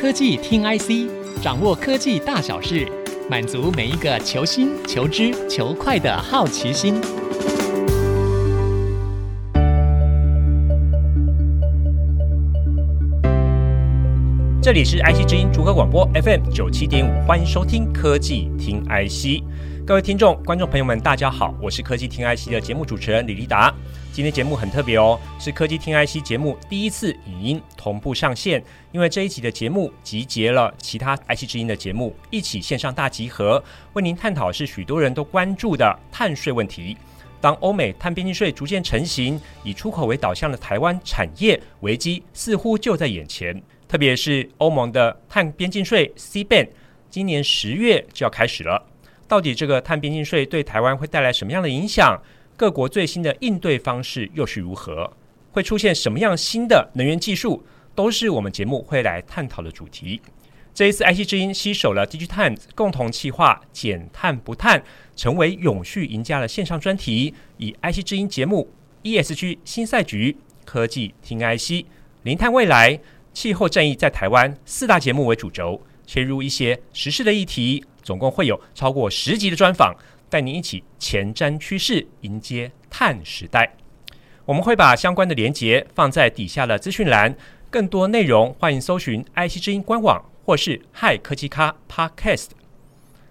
科技听 IC，掌握科技大小事，满足每一个求新、求知、求快的好奇心。这里是 IC 之音竹科广播 FM 九七点五，欢迎收听科技听 IC。各位听众、观众朋友们，大家好，我是科技听 IC 的节目主持人李立达。今天节目很特别哦，是科技听 IC 节目第一次语音同步上线。因为这一集的节目集结了其他 IC 之音的节目，一起线上大集合，为您探讨是许多人都关注的碳税问题。当欧美碳边境税逐渐成型，以出口为导向的台湾产业危机似乎就在眼前。特别是欧盟的碳边境税 CBAM，今年十月就要开始了。到底这个碳边境税对台湾会带来什么样的影响？各国最新的应对方式又是如何？会出现什么样新的能源技术？都是我们节目会来探讨的主题。这一次，IC 之音携手了 DigiTimes 共同企划“减碳不碳，成为永续赢家”的线上专题，以 IC 之音节目 ESG 新赛局、科技听 IC、零碳未来、气候战役在台湾四大节目为主轴，切入一些时事的议题，总共会有超过十集的专访。带您一起前瞻趋势，迎接碳时代。我们会把相关的连接放在底下的资讯栏。更多内容欢迎搜寻 IC 之音官网或是嗨科技咖 Podcast。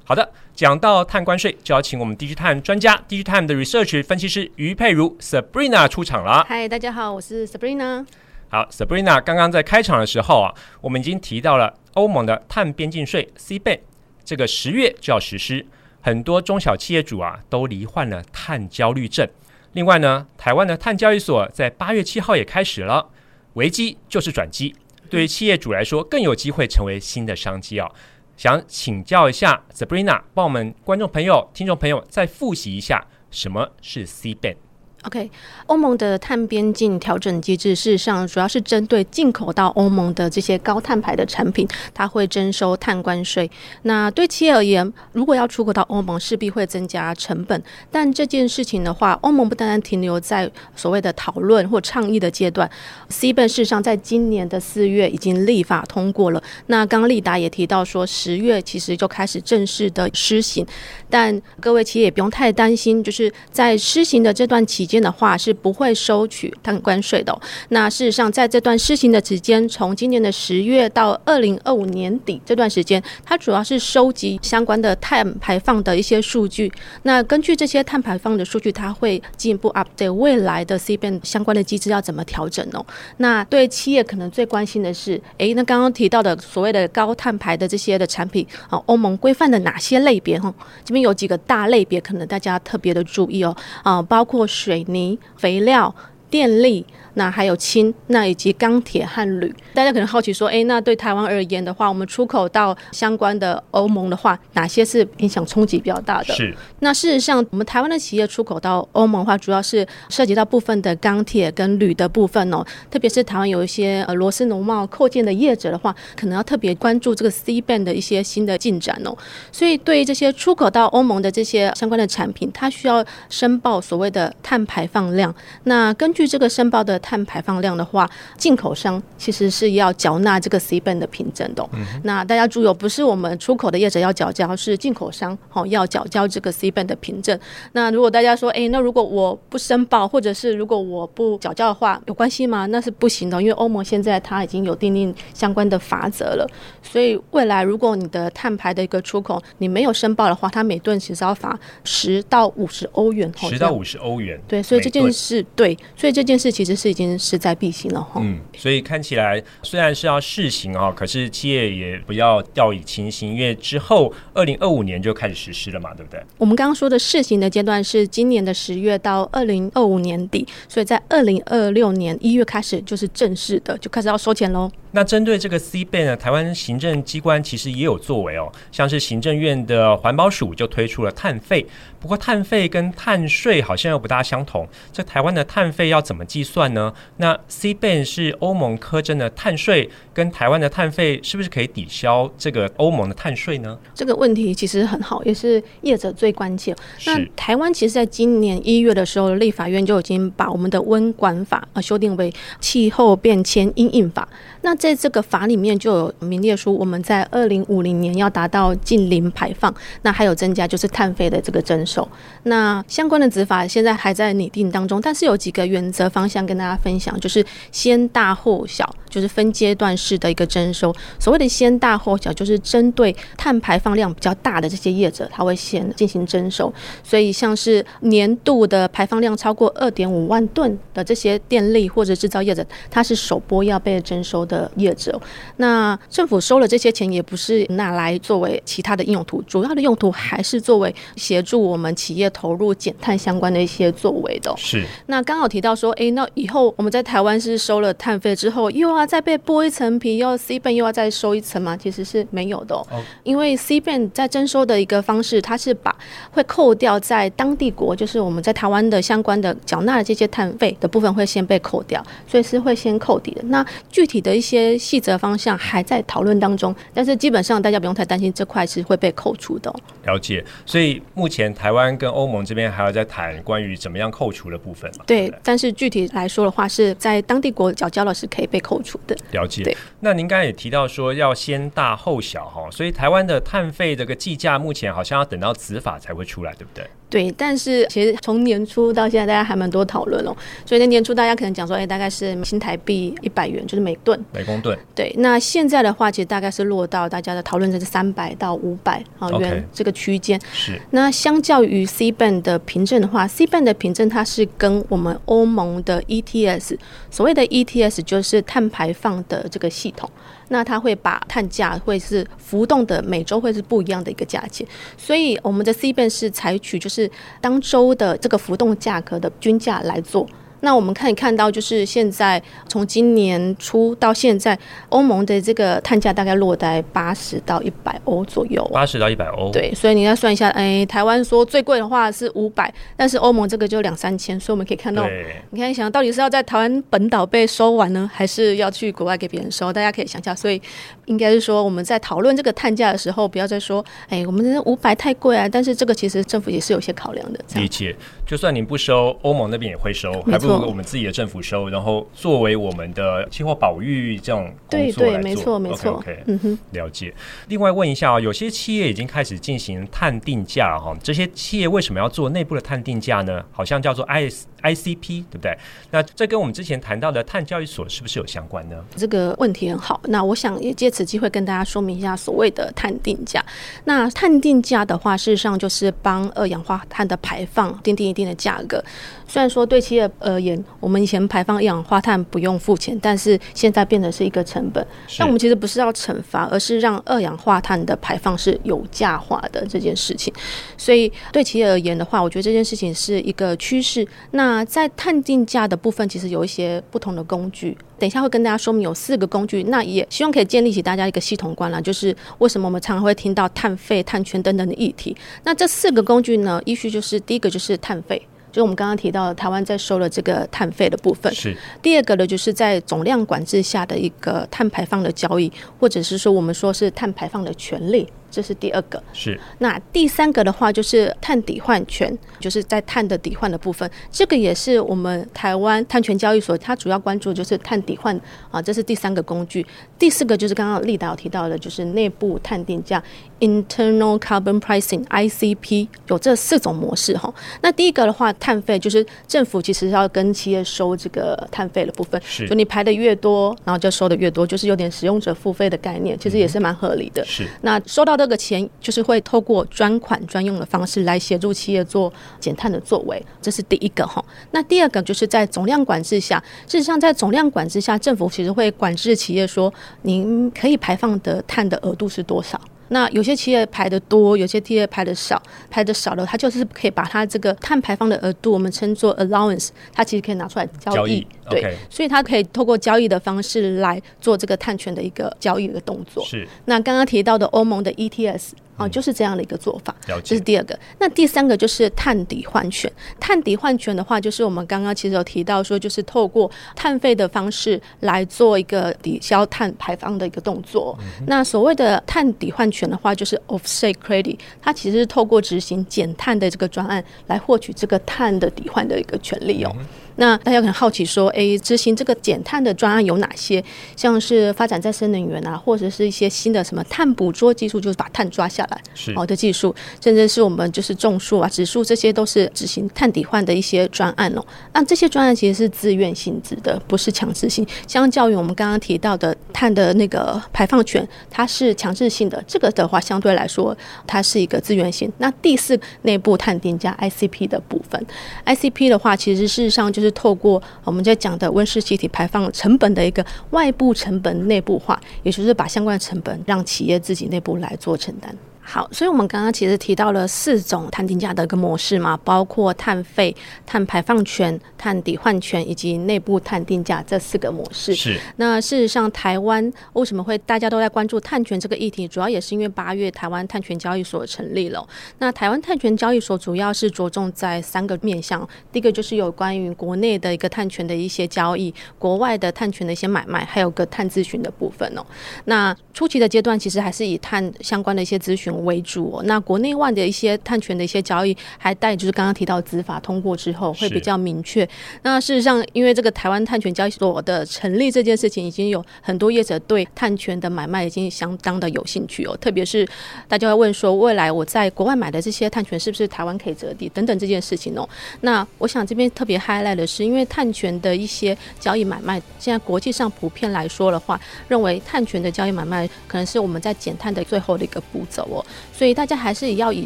好的，讲到碳关税，就要请我们 DigiTime 专家 DigiTime 的 Research 分析师于佩如 Sabrina 出场了。嗨，大家好，我是 Sabrina。好，Sabrina，刚刚在开场的时候啊，我们已经提到了欧盟的碳边境税 CBAM，这个十月就要实施。很多中小企业主啊，都罹患了碳焦虑症。另外呢，台湾的碳交易所在八月七号也开始了。危机就是转机，对于企业主来说，更有机会成为新的商机哦。想请教一下 Sabrina，帮我们观众朋友、听众朋友再复习一下，什么是 C band？OK，欧盟的碳边境调整机制，事实上主要是针对进口到欧盟的这些高碳排的产品，它会征收碳关税。那对企业而言，如果要出口到欧盟，势必会增加成本。但这件事情的话，欧盟不单单停留在所谓的讨论或倡议的阶段，CBAM 事实上在今年的四月已经立法通过了。那刚刚立达也提到说，十月其实就开始正式的施行。但各位企业也不用太担心，就是在施行的这段期间。的话是不会收取碳关税的。那事实上，在这段施行的时间，从今年的十月到二零二五年底这段时间，它主要是收集相关的碳排放的一些数据。那根据这些碳排放的数据，它会进一步 update 未来的 CBAM 相关的机制要怎么调整哦。那对企业可能最关心的是，诶，那刚刚提到的所谓的高碳排的这些的产品啊，欧盟规范的哪些类别？哈，这边有几个大类别，可能大家特别的注意哦。啊，包括水水泥、肥料、电力。那还有氢，那以及钢铁和铝，大家可能好奇说，哎，那对台湾而言的话，我们出口到相关的欧盟的话，哪些是影响冲击比较大的？是。那事实上，我们台湾的企业出口到欧盟的话，主要是涉及到部分的钢铁跟铝的部分哦。特别是台湾有一些呃螺丝农贸扣件的业者的话，可能要特别关注这个 C band 的一些新的进展哦。所以，对于这些出口到欧盟的这些相关的产品，它需要申报所谓的碳排放量。那根据这个申报的。碳排放量的话，进口商其实是要缴纳这个 CBAM 的凭证的。嗯、那大家注意哦，不是我们出口的业者要缴交，是进口商哦要缴交这个 CBAM 的凭证。那如果大家说，哎，那如果我不申报，或者是如果我不缴交的话，有关系吗？那是不行的，因为欧盟现在它已经有订定相关的法则了。所以未来如果你的碳排的一个出口你没有申报的话，它每吨其实要罚十到五十欧元。十到五十欧元。对，所以这件事对，所以这件事其实是。已经势在必行了哈。嗯，所以看起来虽然是要试行啊，可是企业也不要掉以轻心，因为之后二零二五年就开始实施了嘛，对不对？我们刚刚说的试行的阶段是今年的十月到二零二五年底，所以在二零二六年一月开始就是正式的就开始要收钱喽。那针对这个 CBAM 呢，台湾行政机关其实也有作为哦，像是行政院的环保署就推出了碳费，不过碳费跟碳税好像又不大相同。这台湾的碳费要怎么计算呢？那 CBAM 是欧盟苛征的碳税，跟台湾的碳费是不是可以抵消这个欧盟的碳税呢？这个问题其实很好，也是业者最关切。那台湾其实在今年一月的时候，立法院就已经把我们的温管法啊修订为气候变迁因应法。那这在这个法里面就有明列出，我们在二零五零年要达到近零排放，那还有增加就是碳费的这个征收。那相关的执法现在还在拟定当中，但是有几个原则方向跟大家分享，就是先大后小，就是分阶段式的一个征收。所谓的先大后小，就是针对碳排放量比较大的这些业者，他会先进行征收。所以像是年度的排放量超过二点五万吨的这些电力或者制造业者，它是首波要被征收的业者。那政府收了这些钱，也不是拿来作为其他的应用途，主要的用途还是作为协助我们企业投入减碳相关的一些作为的。是。那刚好提到说，哎，那以后我们在台湾是收了碳费之后，又要再被剥一层皮，又要 CBAM 又要再收一层吗？其实是没有的哦。哦。因为 CBAM 在征收的一个方式，它是把会扣掉在当地国，就是我们在台湾的相关的缴纳的这些碳费的部分会先被扣掉，所以是会先扣抵的。那具体的一些细则方向还在讨论当中，但是基本上大家不用太担心，这块是会被扣除的哦。了解，所以目前台湾跟欧盟这边还要再谈关于怎么样扣除的部分嘛？对，对，但是具体来说的话，是在当地国缴交了是可以被扣除的。了解。那您刚才也提到说要先大后小哈，所以台湾的碳费这个计价目前好像要等到执法才会出来，对不对？对，但是其实从年初到现在，大家还蛮多讨论哦。所以在年初，大家可能讲说，哎，大概是新台币一百元，就是每吨每公吨。对，那现在的话，其实大概是落到大家的讨论就是三百到五百啊元这个区间。是。那相较于 C band 的凭证的话，C band 的凭证它是跟我们欧盟的 ETS，所谓的 ETS 就是碳排放的这个系统。那它会把碳价会是浮动的，每周会是不一样的一个价钱，所以我们的 C band 是采取就是当周的这个浮动价格的均价来做。那我们可以看到，就是现在从今年初到现在，欧盟的这个碳价大概落在八十到一百欧左右。八十到一百欧。对，所以你要算一下，哎，台湾说最贵的话是五百，但是欧盟这个就两三千，所以我们可以看到，你看想到底是要在台湾本岛被收完呢，还是要去国外给别人收？大家可以想一下，所以应该是说我们在讨论这个碳价的时候，不要再说，哎，我们这五百太贵啊。但是这个其实政府也是有些考量的。理解，就算您不收，欧盟那边也会收，还不如。我们自己的政府收，然后作为我们的气候保育这种工作来做，对对，没错没错。OK，嗯哼，了解。另外问一下啊，有些企业已经开始进行碳定价哈，这些企业为什么要做内部的碳定价呢？好像叫做 IS ICP，对不对？那这跟我们之前谈到的碳交易所是不是有相关呢？这个问题很好。那我想也借此机会跟大家说明一下所谓的碳定价。那碳定价的话，事实上就是帮二氧化碳的排放定定一定的价格。虽然说对企业而言，我们以前排放一氧化碳不用付钱，但是现在变成是一个成本。但我们其实不是要惩罚，而是让二氧化碳的排放是有价化的这件事情。所以对企业而言的话，我觉得这件事情是一个趋势。那在碳定价的部分，其实有一些不同的工具。等一下会跟大家说明有四个工具。那也希望可以建立起大家一个系统观啦，就是为什么我们常常会听到碳费、碳圈等等的议题。那这四个工具呢，依序就是第一个就是碳费。就我们刚刚提到，台湾在收了这个碳费的部分。是。第二个呢，就是在总量管制下的一个碳排放的交易，或者是说我们说是碳排放的权利。这是第二个，是。那第三个的话，就是碳抵换权，就是在碳的抵换的部分，这个也是我们台湾碳权交易所它主要关注，就是碳抵换啊，这是第三个工具。第四个就是刚刚丽达有提到的，就是内部碳定价 （Internal Carbon Pricing，ICP） 有这四种模式哈。那第一个的话，碳费就是政府其实要跟企业收这个碳费的部分，就你排的越多，然后就收的越多，就是有点使用者付费的概念，其实也是蛮合理的。嗯、是。那收到。这个钱就是会透过专款专用的方式来协助企业做减碳的作为，这是第一个哈。那第二个就是在总量管制下，事实上在总量管制下，政府其实会管制企业说，您可以排放的碳的额度是多少。那有些企业排的多，有些企业排的少，排的少了，它就是可以把它这个碳排放的额度，我们称作 allowance，它其实可以拿出来交易，交易对，okay. 所以它可以透过交易的方式来做这个碳权的一个交易的动作。是。那刚刚提到的欧盟的 ETS。哦，就是这样的一个做法。这是第二个。那第三个就是碳抵换权。碳抵换权的话，就是我们刚刚其实有提到说，就是透过碳费的方式来做一个抵消碳排放的一个动作。嗯、那所谓的碳抵换权的话，就是 offset credit，它其实是透过执行减碳的这个专案来获取这个碳的抵换的一个权利哦。嗯那大家可能好奇说，哎，执行这个减碳的专案有哪些？像是发展再生能源啊，或者是一些新的什么碳捕捉技术，就是把碳抓下来好的技术，甚至是我们就是种树啊、植树，这些都是执行碳抵换的一些专案哦。那这些专案其实是自愿性质的，不是强制性。相较于我们刚刚提到的碳的那个排放权，它是强制性的。这个的话，相对来说，它是一个自愿性。那第四，内部碳定价 ICP 的部分，ICP 的话，其实事实上就是是透过我们在讲的温室气体排放成本的一个外部成本内部化，也就是把相关的成本让企业自己内部来做承担。好，所以我们刚刚其实提到了四种碳定价的一个模式嘛，包括碳费、碳排放权、碳抵换权以及内部碳定价这四个模式。是。那事实上，台湾为什么会大家都在关注碳权这个议题？主要也是因为八月台湾碳权交易所成立了。那台湾碳权交易所主要是着重在三个面向，第一个就是有关于国内的一个碳权的一些交易，国外的碳权的一些买卖，还有个碳咨询的部分哦。那初期的阶段其实还是以碳相关的一些咨询为主哦，那国内外的一些碳权的一些交易，还带就是刚刚提到执法通过之后会比较明确。那事实上，因为这个台湾碳权交易所的成立这件事情，已经有很多业者对碳权的买卖已经相当的有兴趣哦。特别是大家会问说，未来我在国外买的这些碳权是不是台湾可以折抵等等这件事情哦。那我想这边特别 highlight 的是，因为碳权的一些交易买卖，现在国际上普遍来说的话，认为碳权的交易买卖可能是我们在减碳的最后的一个步骤哦。所以大家还是要以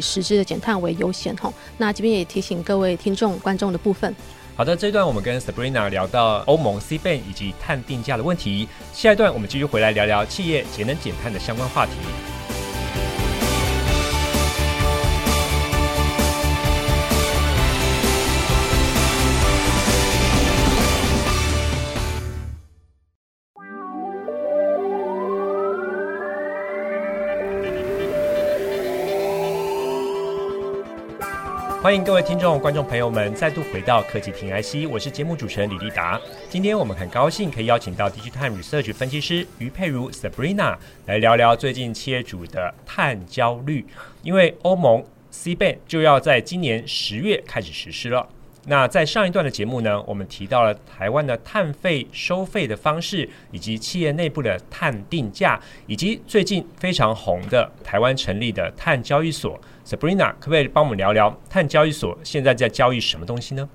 实质的减碳为优先吼。那这边也提醒各位听众、观众的部分。好的，这一段我们跟 Sabrina 聊到欧盟 CBAM 以及碳定价的问题。下一段我们继续回来聊聊企业节能减碳的相关话题。欢迎各位听众、观众朋友们再度回到科技听 IC，我是节目主持人李立达。今天我们很高兴可以邀请到 DigiTime Research 分析师于佩如 Sabrina 来聊聊最近企业主的碳焦虑，因为欧盟 CBAM 就要在今年十月开始实施了。那在上一段的节目呢，我们提到了台湾的碳费收费的方式，以及企业内部的碳定价，以及最近非常红的台湾成立的碳交易所。Sabrina，可不可以帮我们聊聊碳交易所现在在交易什么东西呢？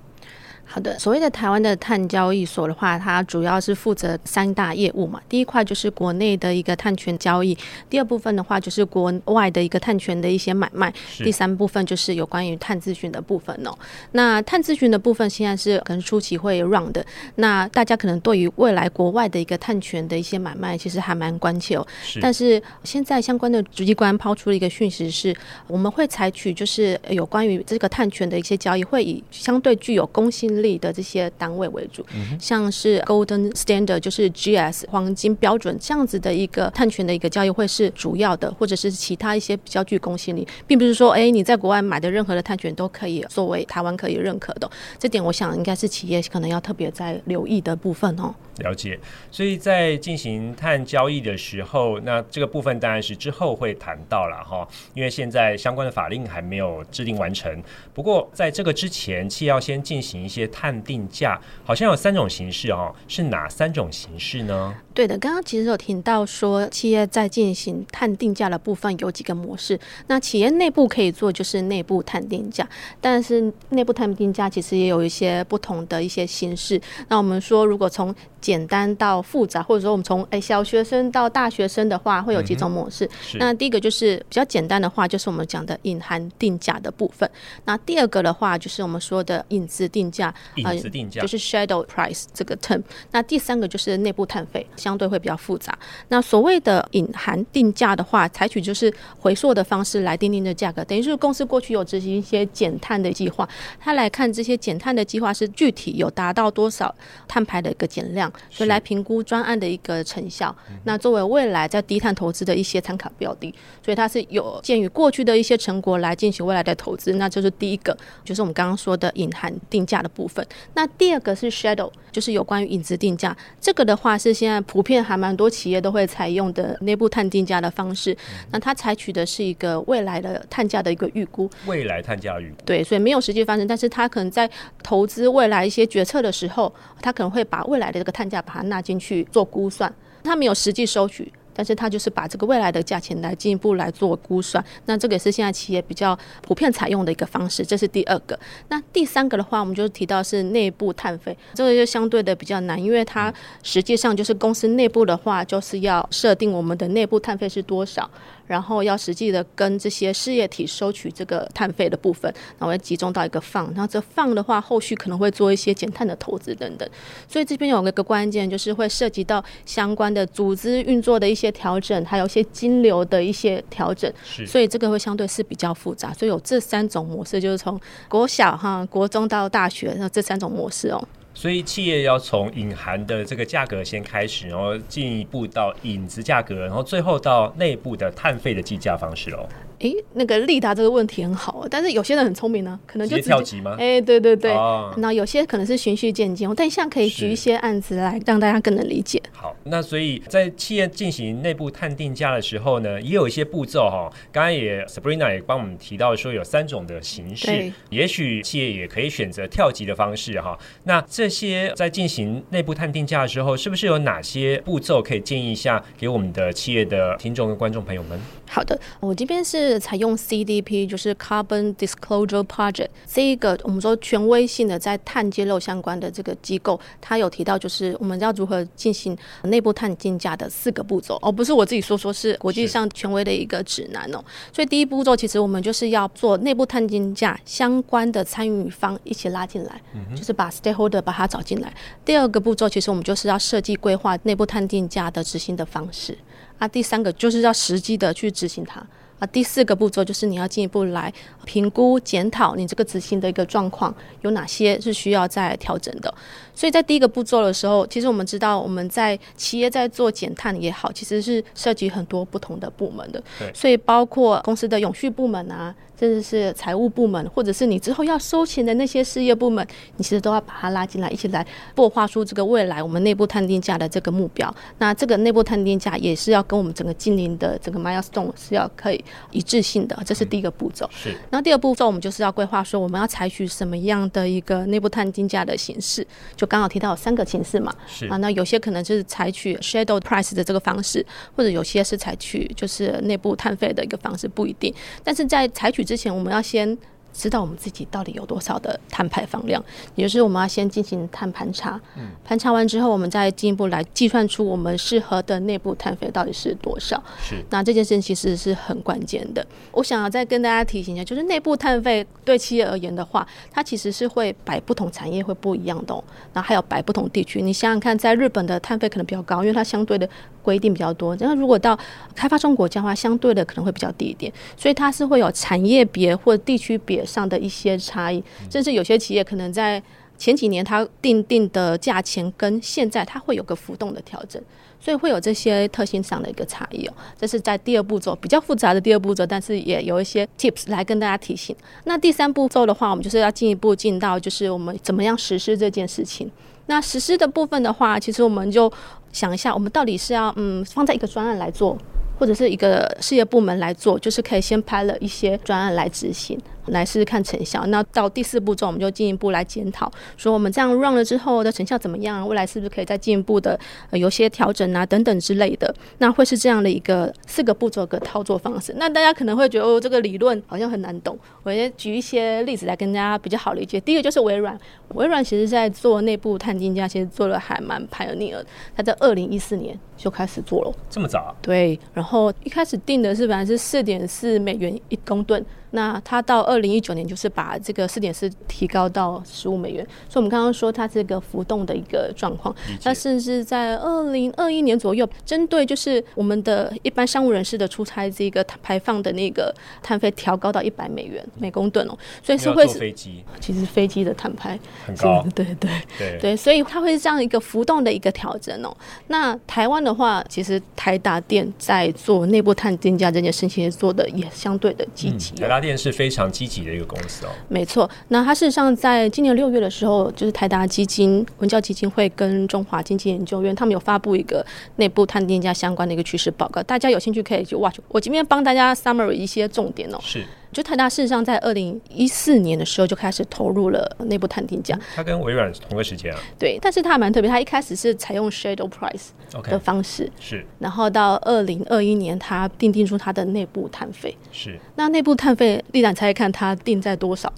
好的，所谓的台湾的碳交易所的话，它主要是负责三大业务嘛。第一块就是国内的一个碳权交易，第二部分的话就是国外的一个碳权的一些买卖，第三部分就是有关于碳咨询的部分哦。那碳咨询的部分现在是可能初期会 run 的，那大家可能对于未来国外的一个碳权的一些买卖，其实还蛮关切哦。是。但是现在相关的主机关抛出了一个讯息是，我们会采取就是有关于这个碳权的一些交易，会以相对具有公信力的这些单位为主，像是 Golden Standard 就是 GS 黄金标准这样子的一个碳权的一个交易会是主要的，或者是其他一些比较具公信力，并不是说哎你在国外买的任何的碳权都可以作为台湾可以认可的，这点我想应该是企业可能要特别在留意的部分哦。了解，所以在进行碳交易的时候，那这个部分当然是之后会谈到了哈，因为现在相关的法令还没有制定完成。不过在这个之前，企业要先进行一些碳定价，好像有三种形式哦，是哪三种形式呢？对的，刚刚其实有听到说，企业在进行碳定价的部分有几个模式。那企业内部可以做就是内部碳定价，但是内部碳定价其实也有一些不同的一些形式。那我们说，如果从简单到复杂，或者说我们从诶小学生到大学生的话，会有几种模式。嗯、那第一个就是比较简单的话，就是我们讲的隐含定价的部分。那第二个的话，就是我们说的隐子定价，隐子定价、呃、就是 shadow price 这个 term。那第三个就是内部碳费，相对会比较复杂。那所谓的隐含定价的话，采取就是回溯的方式来定定的价格，等于是公司过去有执行一些减碳的计划，他来看这些减碳的计划是具体有达到多少碳排的一个减量。所以来评估专案的一个成效。那作为未来在低碳投资的一些参考标的，所以它是有鉴于过去的一些成果来进行未来的投资。那就是第一个，就是我们刚刚说的隐含定价的部分。那第二个是 shadow，就是有关于影子定价。这个的话是现在普遍还蛮多企业都会采用的内部碳定价的方式。那它采取的是一个未来的碳价的一个预估。未来碳价预估。对，所以没有实际发生，但是它可能在投资未来一些决策的时候，它可能会把未来的这个碳价把它纳进去做估算。他没有实际收取。但是他就是把这个未来的价钱来进一步来做估算，那这个也是现在企业比较普遍采用的一个方式，这是第二个。那第三个的话，我们就提到是内部碳费，这个就相对的比较难，因为它实际上就是公司内部的话，就是要设定我们的内部碳费是多少。然后要实际的跟这些事业体收取这个碳费的部分，然后要集中到一个 fund，然后这 fund 的话，后续可能会做一些减碳的投资等等。所以这边有一个关键，就是会涉及到相关的组织运作的一些调整，还有一些金流的一些调整。是，所以这个会相对是比较复杂。所以有这三种模式，就是从国小哈、国中到大学，那这三种模式哦。所以企业要从隐含的这个价格先开始，然后进一步到影子价格，然后最后到内部的碳费的计价方式哦。诶，那个利达这个问题很好，但是有些人很聪明呢，可能就直接跳级吗？诶，对对对，那、哦、有些可能是循序渐进。但现在可以举一些案子来让大家更能理解。好，那所以在企业进行内部探定价的时候呢，也有一些步骤哈。刚刚也 Sabrina 也帮我们提到说有三种的形式，对也许企业也可以选择跳级的方式哈。那这些在进行内部探定价的时候，是不是有哪些步骤可以建议一下给我们的企业的听众跟观众朋友们？好的，我这边是采用 CDP，就是 Carbon Disclosure Project 这一个我们说权威性的在碳揭露相关的这个机构，它有提到就是我们要如何进行内部碳定价的四个步骤，而、哦、不是我自己说说，是国际上权威的一个指南哦。所以第一步骤其实我们就是要做内部碳定价相关的参与方一起拉进来，嗯、就是把 Stakeholder 把它找进来。第二个步骤其实我们就是要设计规划内部碳定价的执行的方式。啊，第三个就是要实际的去执行它。啊，第四个步骤就是你要进一步来评估检讨你这个执行的一个状况，有哪些是需要再调整的。所以在第一个步骤的时候，其实我们知道我们在企业在做减碳也好，其实是涉及很多不同的部门的。对所以包括公司的永续部门啊。甚至是财务部门，或者是你之后要收钱的那些事业部门，你其实都要把它拉进来，一起来擘画出这个未来我们内部探定价的这个目标。那这个内部探定价也是要跟我们整个经营的整个 milestone 是要可以一致性的，这是第一个步骤。是。然后第二步骤，我们就是要规划说我们要采取什么样的一个内部探定价的形式。就刚好提到有三个形式嘛。是。啊，那有些可能就是采取 shadow price 的这个方式，或者有些是采取就是内部碳费的一个方式，不一定。但是在采取之前，我们要先知道我们自己到底有多少的碳排放量，也就是我们要先进行碳盘查。嗯，盘查完之后，我们再进一步来计算出我们适合的内部碳费到底是多少。是，那这件事情其实是很关键的。我想要再跟大家提醒一下，就是内部碳费对企业而言的话，它其实是会摆不同产业会不一样的哦。然后还有摆不同地区，你想想看，在日本的碳费可能比较高，因为它相对的。规定比较多，然后如果到开发中国家的话，相对的可能会比较低一点，所以它是会有产业别或地区别上的一些差异，甚至有些企业可能在前几年它定定的价钱跟现在它会有个浮动的调整，所以会有这些特性上的一个差异哦。这是在第二步骤比较复杂的第二步骤，但是也有一些 tips 来跟大家提醒。那第三步骤的话，我们就是要进一步进到就是我们怎么样实施这件事情。那实施的部分的话，其实我们就想一下，我们到底是要嗯放在一个专案来做，或者是一个事业部门来做，就是可以先拍了一些专案来执行。来试试看成效。那到第四步骤，我们就进一步来检讨，说我们这样 run 了之后的成效怎么样？未来是不是可以再进一步的、呃、有些调整啊等等之类的？那会是这样的一个四个步骤的操作方式。那大家可能会觉得哦，这个理论好像很难懂。我也举一些例子来跟大家比较好理解。第一个就是微软，微软其实在做内部探金家，其实做的还蛮 pioneer。它在二零一四年就开始做了，这么早？对。然后后一开始定的是本来是四点四美元一公吨。那它到二零一九年就是把这个四点四提高到十五美元，所以我们刚刚说它这个浮动的一个状况。那甚至在二零二一年左右，针对就是我们的一般商务人士的出差这个排放的那个碳费调高到一百美元每公吨哦，所以是会是飞机，其实飞机的碳排很高，对对对。对。对，所以它会是这样一个浮动的一个调整哦。那台湾的话，其实台达电在做内部碳定价这件事情做的也相对的积极，台电是非常积极的一个公司哦。没错，那它事实上在今年六月的时候，就是台达基金、文教基金会跟中华经济研究院，他们有发布一个内部碳定价相关的一个趋势报告，大家有兴趣可以去 watch。我今天帮大家 summary 一些重点哦。是。就台大事实上在二零一四年的时候就开始投入了内部探定价，它跟微软同个时间啊。对，但是它还蛮特别，它一开始是采用 shadow price 的方式是，然后到二零二一年，它定定出它的内部碳费，是。那内部碳费，立展猜看它定在多少？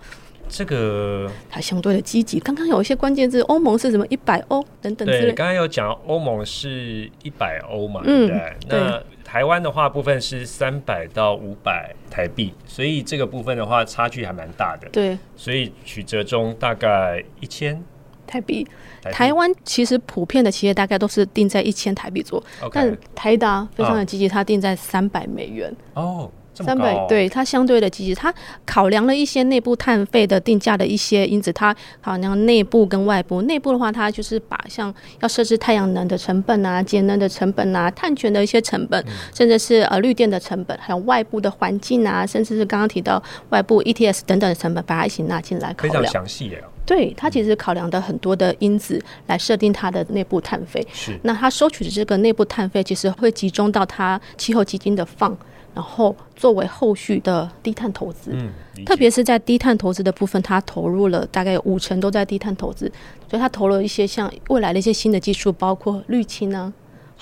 这个它相对的积极。刚刚有一些关键字，欧盟是什么一百欧等等之类。对，刚刚有讲欧盟是一百欧嘛，对不对？嗯、那对台湾的话部分是三百到五百台币，所以这个部分的话差距还蛮大的。对，所以曲折中大概一千台币。台湾其实普遍的企业大概都是定在一千台币左右.但台达非常的积极，它定在三百美元。哦。三百，对，它相对的积极，它考量了一些内部碳费的定价的一些因子，它考量内部跟外部。内部的话，它就是把像要设置太阳能的成本啊、节能的成本啊、碳权的一些成本，甚至是呃绿电的成本，还有外部的环境啊，甚至是刚刚提到外部 ETS 等等的成本，把它一起纳进来考量。非常详细耶。对，它其实考量的很多的因子来设定它的内部碳费。是。那它收取的这个内部碳费，其实会集中到它气候基金的 fund。然后作为后续的低碳投资，嗯，特别是在低碳投资的部分，它投入了大概有五成都在低碳投资，所以它投了一些像未来的一些新的技术，包括滤氢啊。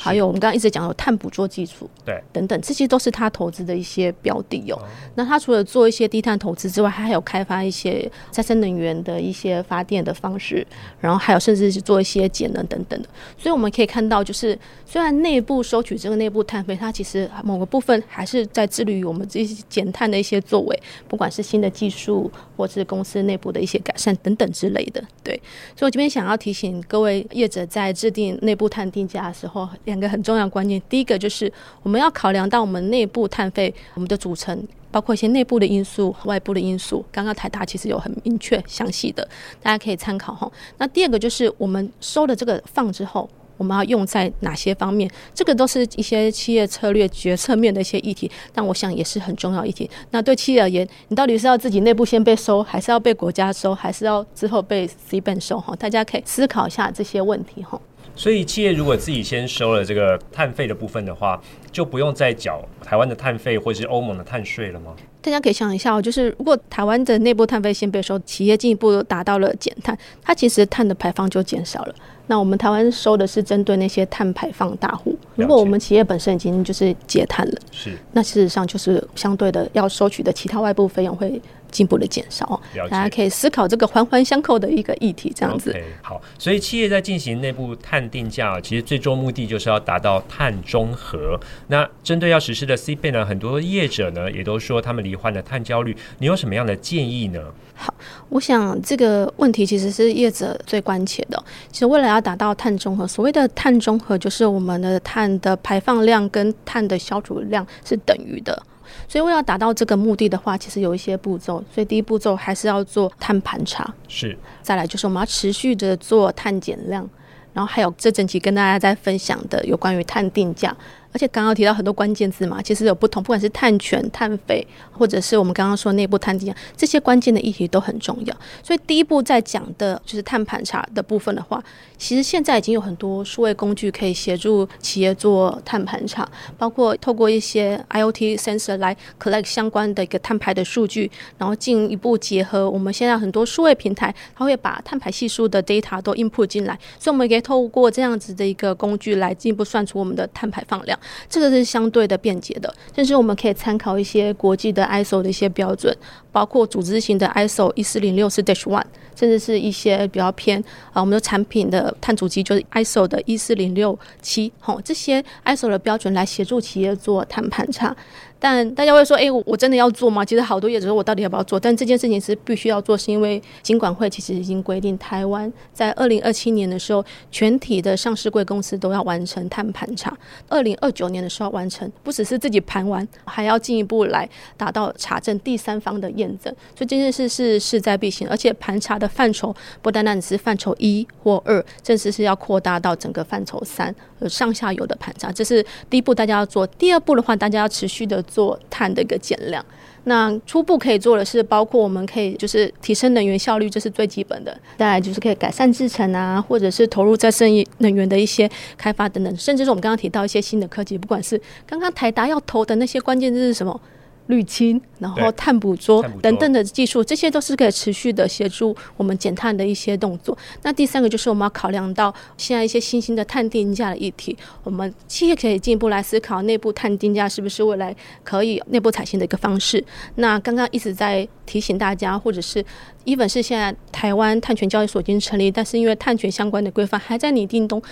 还有我们刚刚一直讲有碳捕捉技术，对，等等，这些都是他投资的一些标的哦。那他除了做一些低碳投资之外，他还有开发一些再生能源的一些发电的方式，然后还有甚至是做一些节能等等的。所以我们可以看到，就是虽然内部收取这个内部碳费，它其实某个部分还是在致力于我们这些减碳的一些作为，不管是新的技术或是公司内部的一些改善等等之类的。对，所以我这边想要提醒各位业者，在制定内部碳定价的时候。两个很重要的关键，第一个就是我们要考量到我们内部碳费，我们的组成包括一些内部的因素、外部的因素。刚刚台达其实有很明确详细的，大家可以参考哈。那第二个就是我们收了这个放之后，我们要用在哪些方面？这个都是一些企业策略决策面的一些议题，但我想也是很重要议题。那对企业而言，你到底是要自己内部先被收，还是要被国家收，还是要之后被 C 本收？哈，大家可以思考一下这些问题哈。所以，企业如果自己先收了这个碳费的部分的话，就不用再缴台湾的碳费或是欧盟的碳税了吗？大家可以想一下哦，就是如果台湾的内部碳费先被收，企业进一步达到了减碳，它其实碳的排放就减少了。那我们台湾收的是针对那些碳排放大户，如果我们企业本身已经就是减碳了，是，那事实上就是相对的要收取的其他外部费用会。进步的减少，大家可以思考这个环环相扣的一个议题，这样子。Okay, 好，所以企业在进行内部碳定价，其实最终目的就是要达到碳中和。那针对要实施的 CBAM 呢，很多业者呢也都说他们罹患了碳焦虑。你有什么样的建议呢？好，我想这个问题其实是业者最关切的。其实为了要达到碳中和，所谓的碳中和就是我们的碳的排放量跟碳的消除量是等于的。所以，为了达到这个目的的话，其实有一些步骤。所以，第一步骤还是要做碳盘查，是。再来就是我们要持续的做碳减量，然后还有这整期跟大家在分享的有关于碳定价。而且刚刚提到很多关键字嘛，其实有不同，不管是碳权、碳费，或者是我们刚刚说内部碳定，这些关键的议题都很重要。所以第一步在讲的就是碳盘查的部分的话，其实现在已经有很多数位工具可以协助企业做碳盘查，包括透过一些 IoT sensor 来 collect 相关的一个碳排的数据，然后进一步结合我们现在很多数位平台，它会把碳排系数的 data 都 input 进来，所以我们可以透过这样子的一个工具来进一步算出我们的碳排放量。这个是相对的便捷的。甚至我们可以参考一些国际的 ISO 的一些标准，包括组织型的 ISO 一四零六四 dash one，甚至是一些比较偏啊，我们的产品的碳足迹就是 ISO 的一四零六七，吼，这些 ISO 的标准来协助企业做碳盘查。但大家会说，哎、欸，我真的要做吗？其实好多业者说我到底要不要做？但这件事情是必须要做，是因为金管会其实已经规定，台湾在二零二七年的时候，全体的上市贵公司都要完成碳盘查。二零二九年的时候完成，不只是自己盘完，还要进一步来达到查证第三方的验证。所以这件事是势在必行，而且盘查的范畴不单单只是范畴一或二，甚至是要扩大到整个范畴三，上下游的盘查。这是第一步，大家要做。第二步的话，大家要持续的。做碳的一个减量，那初步可以做的是，包括我们可以就是提升能源效率，这是最基本的。再来就是可以改善制程啊，或者是投入再生能源的一些开发等等，甚至是我们刚刚提到一些新的科技，不管是刚刚台达要投的那些关键字是什么。滤清，然后碳捕捉等等的技术，这些都是可以持续的协助我们减碳的一些动作。那第三个就是我们要考量到现在一些新兴的碳定价的议题，我们企业可以进一步来思考内部碳定价是不是未来可以内部采行的一个方式。那刚刚一直在提醒大家，或者是 even 是现在台湾碳权交易所已经成立，但是因为碳权相关的规范还在拟定中。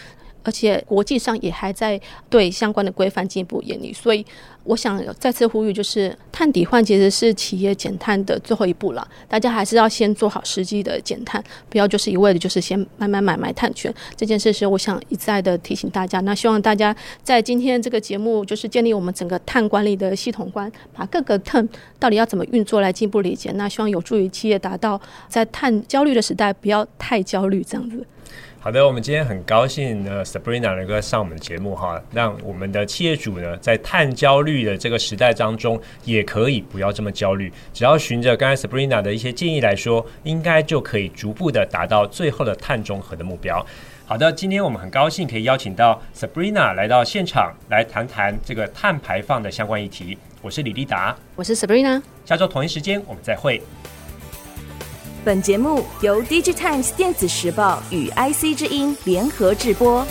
而且国际上也还在对相关的规范进一步研拟，所以我想再次呼吁，就是碳抵换其实是企业减碳的最后一步了。大家还是要先做好实际的减碳，不要就是一味的就是先买买买买碳权。这件事是我想一再的提醒大家。那希望大家在今天这个节目，就是建立我们整个碳管理的系统观，把各个碳到底要怎么运作来进一步理解。那希望有助于企业达到在碳焦虑的时代不要太焦虑这样子。好的，我们今天很高兴呢，Sabrina 能够上我们的节目哈，让我们的企业主呢，在碳焦虑的这个时代当中，也可以不要这么焦虑，只要循着刚才 Sabrina 的一些建议来说，应该就可以逐步的达到最后的碳中和的目标。好的，今天我们很高兴可以邀请到 Sabrina 来到现场，来谈谈这个碳排放的相关议题。我是李立达，我是 Sabrina，下周同一时间我们再会。本节目由 DigiTimes 电子时报与 IC 之音联合制播。